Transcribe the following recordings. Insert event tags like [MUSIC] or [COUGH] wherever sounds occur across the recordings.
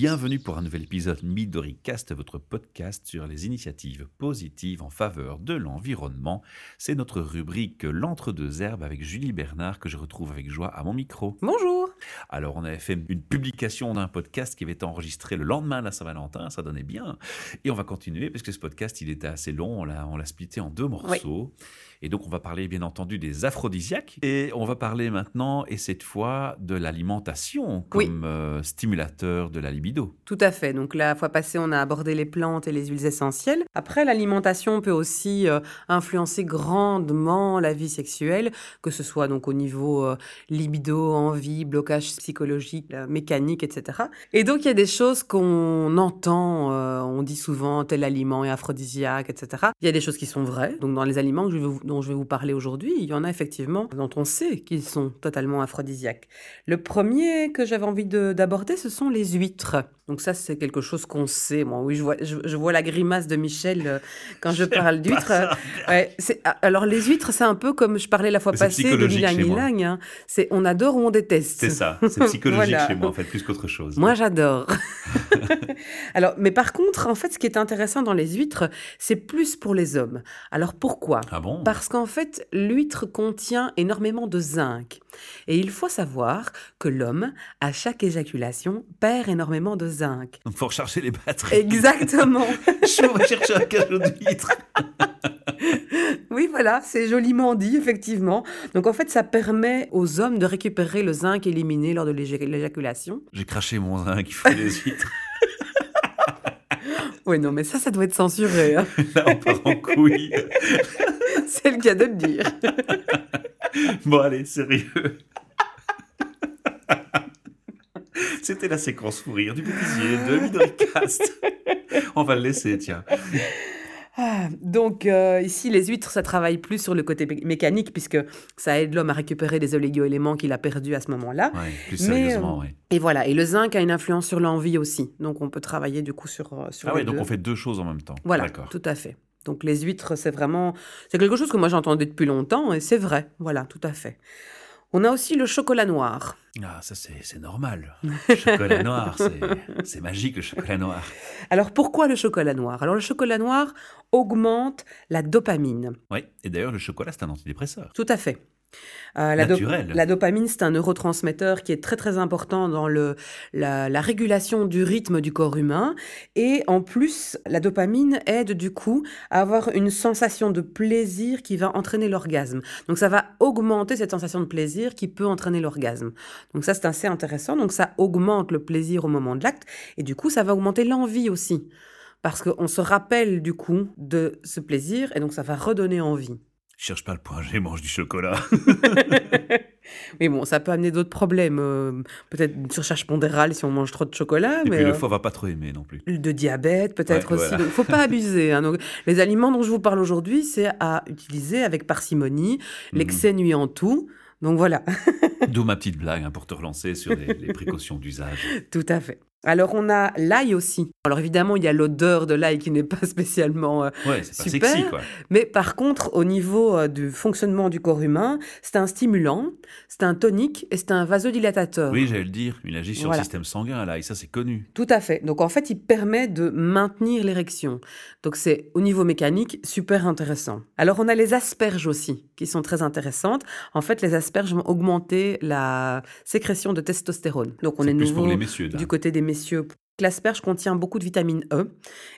Bienvenue pour un nouvel épisode MidoriCast, votre podcast sur les initiatives positives en faveur de l'environnement. C'est notre rubrique L'entre-deux herbes avec Julie Bernard que je retrouve avec joie à mon micro. Bonjour. Alors, on avait fait une publication d'un podcast qui avait été enregistré le lendemain de la Saint-Valentin, ça donnait bien. Et on va continuer parce que ce podcast, il était assez long, on l'a, on l'a splitté en deux morceaux. Et donc, on va parler bien entendu des aphrodisiaques. Et on va parler maintenant, et cette fois, de l'alimentation comme euh, stimulateur de la libido. Tout à fait. Donc la fois passée, on a abordé les plantes et les huiles essentielles. Après, l'alimentation peut aussi euh, influencer grandement la vie sexuelle, que ce soit donc au niveau euh, libido, envie, blocage psychologique, euh, mécanique, etc. Et donc, il y a des choses qu'on entend, euh, on dit souvent tel aliment est aphrodisiaque, etc. Il y a des choses qui sont vraies. Donc, dans les aliments que je vous- dont je vais vous parler aujourd'hui, il y en a effectivement dont on sait qu'ils sont totalement aphrodisiaques. Le premier que j'avais envie de- d'aborder, ce sont les huîtres. Donc ça, c'est quelque chose qu'on sait. Moi, oui, je vois, je, je vois la grimace de Michel euh, quand je [LAUGHS] parle d'huîtres. Ouais, ah, alors les huîtres, c'est un peu comme je parlais la fois passée de l'ilang ilang. hein. C'est on adore ou on déteste? C'est ça, c'est [LAUGHS] psychologique Voilà. chez moi en fait, plus qu'autre chose. Moi, j'adore. [LAUGHS] Alors, mais par contre, en fait, ce qui est intéressant dans les huîtres, c'est plus pour les hommes. Alors pourquoi? Ah bon? Parce qu'en fait, l'huître contient énormément de zinc. Et il faut savoir que l'homme, à chaque éjaculation, perd énormément de zinc. Donc, faut recharger les batteries. Exactement. [LAUGHS] Je vais chercher un cachot d'huître. Oui, voilà, c'est joliment dit, effectivement. Donc en fait, ça permet aux hommes de récupérer le zinc éliminé lors de l'éja- l'éjaculation. J'ai craché mon zinc, il faut des [LAUGHS] huîtres. Oui, non, mais ça, ça doit être censuré. hein. [LAUGHS] Là, on part en couille. [LAUGHS] c'est le cas de le dire. Bon, allez, sérieux. C'était la séquence fou rire du bêtisier de Midoricast. On va le laisser, tiens. Donc euh, ici, les huîtres, ça travaille plus sur le côté mé- mécanique puisque ça aide l'homme à récupérer des oligo-éléments qu'il a perdus à ce moment-là. Ouais, plus Mais, sérieusement, euh, ouais. Et voilà, et le zinc a une influence sur l'envie aussi. Donc on peut travailler du coup sur, euh, sur Ah ouais, donc deux. on fait deux choses en même temps. Voilà, tout à fait. Donc les huîtres, c'est vraiment... C'est quelque chose que moi j'entendais depuis longtemps et c'est vrai. Voilà, tout à fait. On a aussi le chocolat noir. Ah, ça, c'est normal. Chocolat noir, c'est magique, le chocolat noir. Alors pourquoi le chocolat noir? Alors le chocolat noir augmente la dopamine. Oui, et d'ailleurs, le chocolat, c'est un antidépresseur. Tout à fait. Euh, la, dopamine, c'est un neurotransmetteur qui est très très important dans le, la, la régulation du rythme du corps humain. Et en plus, la dopamine aide du coup à avoir une sensation de plaisir qui va entraîner l'orgasme. Donc ça va augmenter cette sensation de plaisir qui peut entraîner l'orgasme. Donc ça, c'est assez intéressant. Donc ça augmente le plaisir au moment de l'acte. Et du coup, ça va augmenter l'envie aussi. Parce qu'on se rappelle du coup de ce plaisir et donc ça va redonner envie. Cherche pas le point G, mange du chocolat. [LAUGHS] [LAUGHS] Mais bon, ça peut amener d'autres problèmes. euh, peut-être une surcharge pondérale si on mange trop de chocolat, Et mais puis le euh, foie va pas trop aimer non plus. de diabète peut-être Ouais, aussi. voilà. Donc, faut pas [LAUGHS] abuser. hein. Donc, les aliments dont je vous parle aujourd'hui, c'est à utiliser avec parcimonie. Mhm. L'excès nuit en tout. Donc voilà, D'où ma petite blague hein, pour te relancer sur les, les précautions d'usage. tout à fait. Alors on a l'ail aussi. Alors évidemment, il y a l'odeur de l'ail qui n'est pas [LAUGHS] spécialement euh, Ouais, c'est pas Super. sexy quoi. Mais par contre, au niveau euh, du fonctionnement du corps humain, c'est un stimulant, c'est un tonique et c'est un vasodilatateur. Oui, j'allais le dire, il agit sur Voilà. le système sanguin là, et ça c'est connu. Tout à fait. Donc en fait, il permet de maintenir l'érection. Donc c'est au niveau mécanique super intéressant. Alors on a les asperges aussi qui sont très intéressantes. En fait, les asperges vont augmenter la sécrétion de testostérone. Donc on C'est est plus nouveau pour les messieurs. là. du côté des messieurs. L'asperge contient beaucoup de vitamine E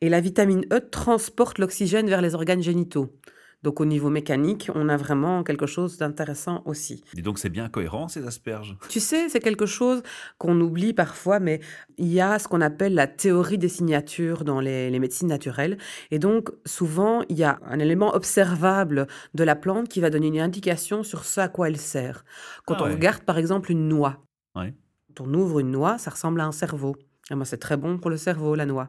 et la vitamine E transporte l'oxygène vers les organes génitaux. Donc au niveau mécanique, on a vraiment quelque chose d'intéressant aussi. Dis donc c'est bien cohérent ces asperges. Tu sais, c'est quelque chose qu'on oublie parfois, mais il y a ce qu'on appelle la théorie des signatures dans les, les médecines naturelles. Et donc, souvent, il y a un élément observable de la plante qui va donner une indication sur ce à quoi elle sert. Quand Ah on ouais. regarde, par exemple, une noix, Ouais. On ouvre une noix, ça ressemble à un cerveau. Et moi, c'est très bon pour le cerveau, la noix.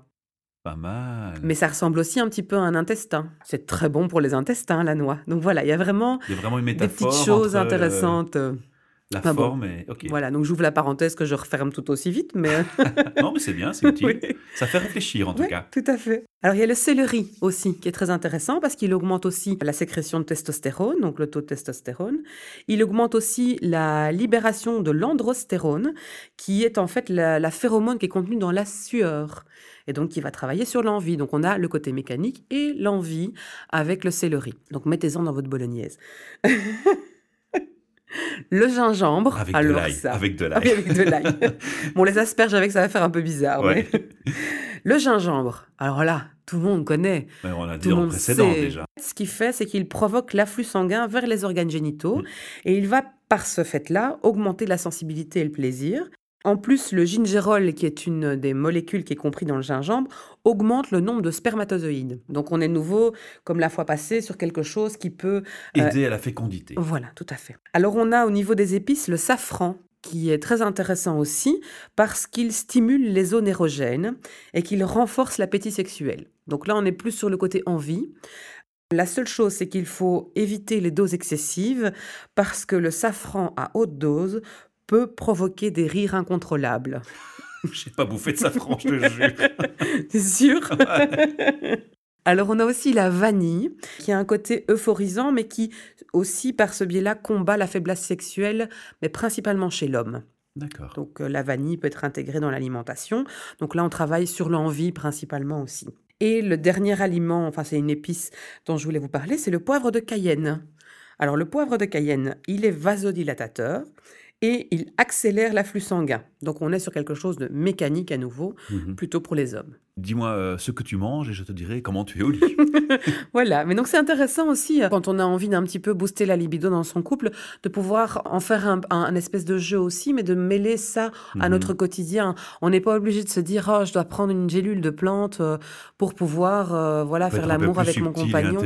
Pas mal. Mais ça ressemble aussi un petit peu à un intestin. C'est très bon pour les intestins, la noix. Donc voilà, il y a vraiment Il y a vraiment une des petites choses entre, euh, La bon. forme est. Ok. Voilà, donc j'ouvre la parenthèse que je referme tout aussi vite, mais [LAUGHS] [LAUGHS] non, mais c'est bien, c'est utile. Oui. Ça fait réfléchir en tout cas. tout à fait. Alors il y a le céleri aussi qui est très intéressant parce qu'il augmente aussi la sécrétion de testostérone, donc le taux de testostérone. Il augmente aussi la libération de l'androstérone, qui est en fait la, la phéromone qui est contenue dans la sueur et donc qui va travailler sur l'envie. Donc on a le côté mécanique et l'envie avec le céleri. Donc mettez-en dans votre bolognaise. [LAUGHS] le gingembre, Avec de l'ail. ça. Avec de Ah l'ail. [LAUGHS] avec de l'ail. [LAUGHS] bon, les asperges avec, ça va faire un peu bizarre. Ouais. mais- Le gingembre, alors là, tout le monde connaît. Ouais, on l'a dit le dans le monde précédent sait. déjà. Ce qu'il fait, c'est qu'il provoque l'afflux sanguin vers les organes génitaux Mm. et il va, par ce fait-là, augmenter la sensibilité et le plaisir. En plus, le gingerol, qui est une des molécules qui est compris dans le gingembre, augmente le nombre de spermatozoïdes. Donc on est nouveau, comme la fois passée, sur quelque chose qui peut Euh, Aider à la fécondité. voilà, tout à fait. Alors on a au niveau des épices le safran qui est très intéressant aussi parce qu'il stimule les zones érogènes et qu'il renforce l'appétit sexuel. Donc là on est plus sur le côté envie. La seule chose c'est qu'il faut éviter les doses excessives parce que le safran à haute dose peut provoquer des rires incontrôlables. [LAUGHS] J'ai pas bouffé de safran, je te jure. [LAUGHS] T'es sûr? [LAUGHS] Alors on a aussi la vanille, qui a un côté euphorisant, mais qui aussi par ce biais-là combat la faiblesse sexuelle, mais principalement chez l'homme. D'accord. Donc euh, la vanille peut être intégrée dans l'alimentation. Donc là on travaille sur l'envie principalement aussi. Et le dernier aliment, enfin c'est une épice dont je voulais vous parler, c'est le poivre de Cayenne. Alors le poivre de Cayenne, il est vasodilatateur et il accélère l'afflux sanguin. Donc on est sur quelque chose de mécanique à nouveau, Mhm. plutôt pour les hommes. Dis-moi euh, ce que tu manges et je te dirai comment tu es au lit. [LAUGHS] Voilà, mais donc c'est intéressant aussi, euh, quand on a envie d'un petit peu booster la libido dans son couple, de pouvoir en faire un, un- un espèce de jeu aussi, mais de mêler ça à Mhm. notre quotidien. On n'est pas obligé de se dire, oh, je dois prendre une gélule de plante euh, pour pouvoir euh, voilà, faire l'amour avec mon compagnon.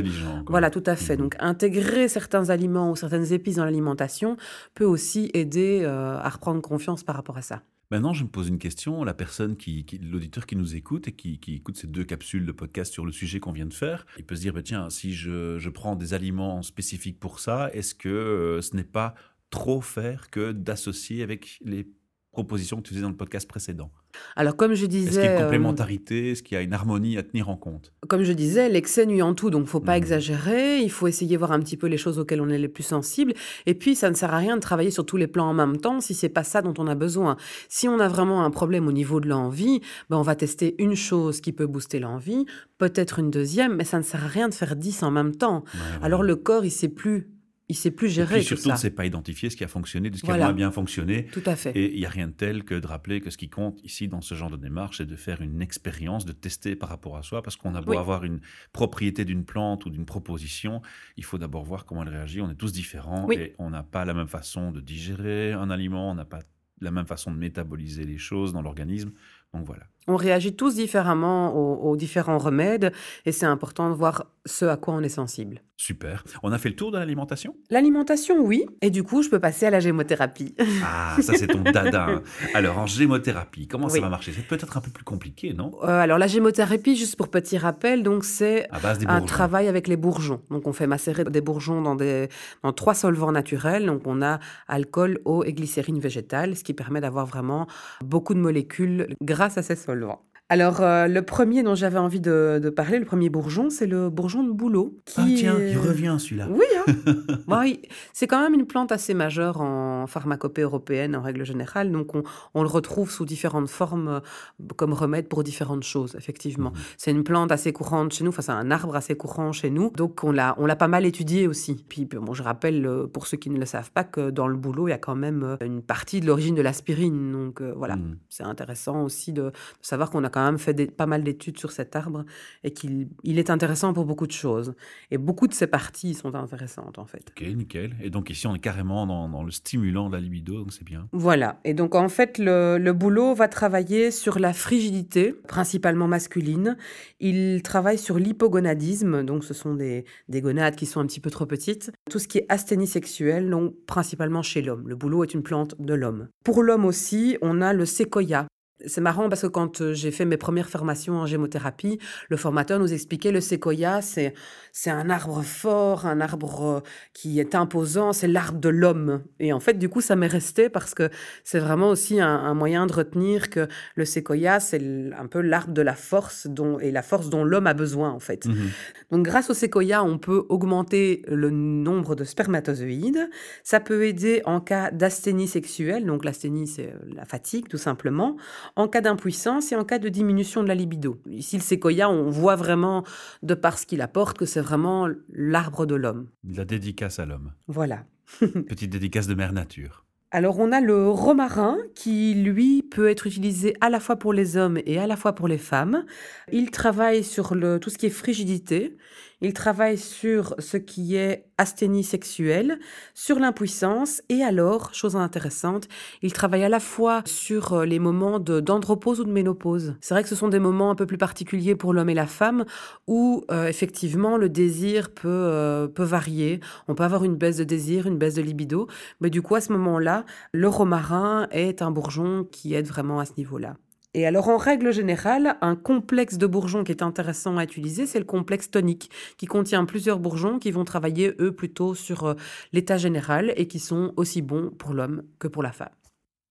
Voilà, tout à fait. Mhm. Donc intégrer certains aliments ou certaines épices dans l'alimentation peut aussi aider à reprendre confiance par rapport à ça. Maintenant, je me pose une question. La personne qui, l'auditeur qui nous écoute et qui, qui écoute ces deux capsules de podcast sur le sujet qu'on vient de faire, il peut se dire, bah, tiens, si je, je prends des aliments spécifiques pour ça, est-ce que euh, ce n'est pas trop faire que d'associer avec les propositions que tu faisais dans le podcast précédent? Alors comme je Est-ce qu'il y disais... a une euh, complémentarité? Est-ce qu'il y a une harmonie à tenir en compte? Comme je disais, l'excès nuit en tout, donc faut pas Mhm. exagérer. Il faut essayer de voir un petit peu les choses auxquelles on est les plus sensibles. Et puis, ça ne sert à rien de travailler sur tous les plans en même temps si c'est pas ça dont on a besoin. Si on a vraiment un problème au niveau de l'envie, ben on va tester une chose qui peut booster l'envie, peut-être une deuxième, mais ça ne sert à rien de faire dix en même temps. Ouais, Alors le corps, il sait plus, il sait plus Et gérer tout surtout, ça. ne sait pas identifier ce qui a fonctionné de ce qui Voilà. a moins bien fonctionné. Tout à fait. Et il n'y a rien de tel que de rappeler que ce qui compte ici dans ce genre de démarche, c'est de faire une expérience, de tester par rapport à soi, parce qu'on a beau Oui. avoir une propriété d'une plante ou d'une proposition, il faut d'abord voir comment elle réagit. On est tous différents Oui. et on n'a pas la même façon de digérer un aliment, on n'a pas la même façon de métaboliser les choses dans l'organisme. Donc voilà. On réagit tous différemment aux, aux différents remèdes et c'est important de voir ce à quoi on est sensible. Super. On a fait le tour de l'alimentation? L'alimentation, oui. Et du coup, je peux passer à la gémothérapie. [LAUGHS] Ah, ça c'est ton dada. hein. Alors en gémothérapie, comment ça va marcher? C'est peut-être un peu plus compliqué, non? Euh, alors la gémothérapie, juste pour petit rappel, donc c'est un travail avec les bourgeons. Donc on fait macérer des bourgeons dans, des, dans trois solvants naturels. Donc on a alcool, eau et glycérine végétale, ce qui permet d'avoir vraiment beaucoup de molécules grâce à ces solvants. Alors euh, le premier dont j'avais envie de, de parler, le premier bourgeon, c'est le bourgeon de bouleau. Ah qui tiens, est- il revient celui-là. Oui, hein. [LAUGHS] C'est quand même une plante assez majeure en pharmacopée européenne en règle générale. Donc on, on le retrouve sous différentes formes euh, comme remède pour différentes choses, effectivement. Mhm. C'est une plante assez courante chez nous, enfin c'est un arbre assez courant chez nous. Donc on l'a, on l'a pas mal étudié aussi. Puis bon, je rappelle euh, pour ceux qui ne le savent pas que dans le boulot, il y a quand même une partie de l'origine de l'aspirine. Donc euh, voilà, Mhm. c'est intéressant aussi de, de savoir qu'on a quand même fait des- pas mal d'études sur cet arbre et qu'il il est intéressant pour beaucoup de choses. Et beaucoup de ses parties sont intéressantes en fait. Ok, nickel. Et donc ici, on est carrément dans, dans le stimulant de la libido, donc c'est bien. Voilà. Et donc, en fait, le, le boulot va travailler sur la frigidité, principalement masculine. Il travaille sur l'hypogonadisme, donc ce sont des, des gonades qui sont un petit peu trop petites. Tout ce qui est asthénie sexuelle, donc principalement chez l'homme. Le boulot est une plante de l'homme. Pour l'homme aussi, on a le séquoia. C'est marrant parce que quand euh, j'ai fait mes premières formations en gémothérapie, le formateur nous expliquait le séquoia, c'est c'est un arbre fort, un arbre euh, qui est imposant, c'est l'arbre de l'homme. Et en fait, du coup, ça m'est resté parce que c'est vraiment aussi un, moyen de retenir que le séquoia, c'est un peu l'arbre de la force dont, et la force dont l'homme a besoin, en fait. Mmh Donc, grâce au séquoia, on peut augmenter le nombre de spermatozoïdes. Ça peut aider en cas d'asthénie sexuelle. Donc, l'asthénie, c'est euh, la fatigue, tout simplement en cas d'impuissance et en cas de diminution de la libido. Ici, le séquoia, on voit vraiment, de par ce qu'il apporte, que c'est vraiment l'arbre de l'homme. La dédicace à l'homme. Voilà. [LAUGHS] Petite dédicace de mère nature. Alors on a le romarin qui, lui, peut être utilisé à la fois pour les hommes et à la fois pour les femmes. Il travaille sur le, tout ce qui est frigidité. Il travaille sur ce qui est asthénie sexuelle, sur l'impuissance et alors, chose intéressante, il travaille à la fois sur euh, les moments d'andropause ou de ménopause. C'est vrai que ce sont des moments un peu plus particuliers pour l'homme et la femme où euh, effectivement le désir euh, peut varier. On peut avoir une baisse de désir, une baisse de libido, mais du coup à ce moment-là, le romarin est un bourgeon qui aide vraiment à ce niveau-là. Et alors, en règle générale, un complexe de bourgeons qui est intéressant à utiliser, c'est le complexe tonique, qui contient plusieurs bourgeons qui vont travailler, eux, plutôt sur euh, l'état général et qui sont aussi bons pour l'homme que pour la femme.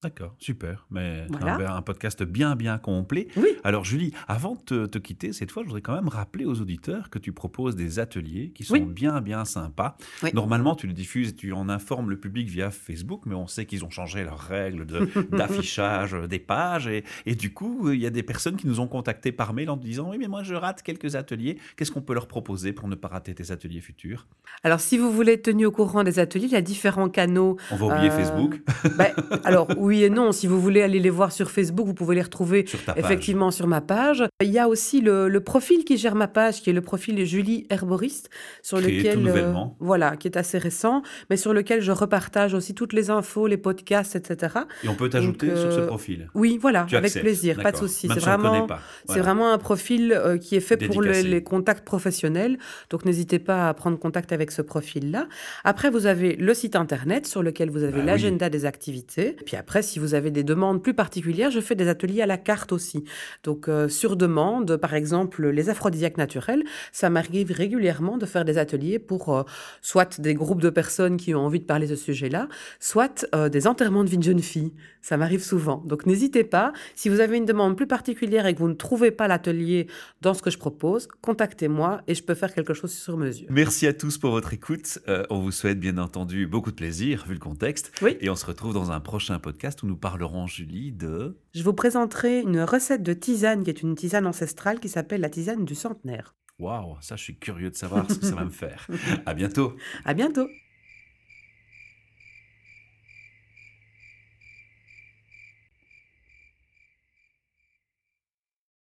D'accord, super. Mais un, podcast bien, bien complet. Oui. Alors, Julie, avant de te, quitter, cette fois, je voudrais quand même rappeler aux auditeurs que tu proposes des ateliers qui sont bien, bien sympas. Normalement, tu le diffuses et tu en informes le public via Facebook, mais on sait qu'ils ont changé leurs règles [LAUGHS] d'affichage des pages. Et, et, du coup, il y a des personnes qui nous ont contactés par mail en disant Oui, mais moi, je rate quelques ateliers. Qu'est-ce qu'on peut leur proposer pour ne pas rater tes ateliers futurs? Alors, si vous voulez être tenu au courant des ateliers, il y a différents canaux. On va oublier euh, Facebook. Ben, [LAUGHS] alors, oui oui et non. Si vous voulez aller les voir sur Facebook, vous pouvez les retrouver effectivement sur ma page. Il y a aussi le, profil qui gère ma page, qui est le profil Julie Herboriste, sur lequel euh, voilà, qui est assez récent, mais sur lequel je repartage aussi toutes les infos, les podcasts, etc. Et on peut t'ajouter sur ce euh, profil. Oui, voilà, avec plaisir, pas de souci. C'est vraiment, c'est vraiment un profil euh, qui est fait pour les contacts professionnels. Donc n'hésitez pas à prendre contact avec ce profil-là. Après, vous avez le site internet sur lequel vous avez bah l'agenda des activités. Puis après si vous avez des demandes plus particulières, je fais des ateliers à la carte aussi. Donc, euh, sur demande, par exemple, les aphrodisiaques naturels, ça m'arrive régulièrement de faire des ateliers pour euh, soit des groupes de personnes qui ont envie de parler de ce sujet-là, soit euh, des enterrements de vie de jeune fille. Ça m'arrive souvent. Donc, n'hésitez pas. Si vous avez une demande plus particulière et que vous ne trouvez pas l'atelier dans ce que je propose, contactez-moi et je peux faire quelque chose sur mesure. Merci à tous pour votre écoute. on vous souhaite bien entendu beaucoup de plaisir, vu le contexte. Oui. Et on se retrouve dans un prochain podcast où nous parlerons, Julie, de... Je vous présenterai une recette de tisane qui est une tisane ancestrale qui s'appelle la tisane du centenaire. Waouh, ça je suis curieux de savoir ce que ça va me faire. [LAUGHS] À bientôt. À bientôt.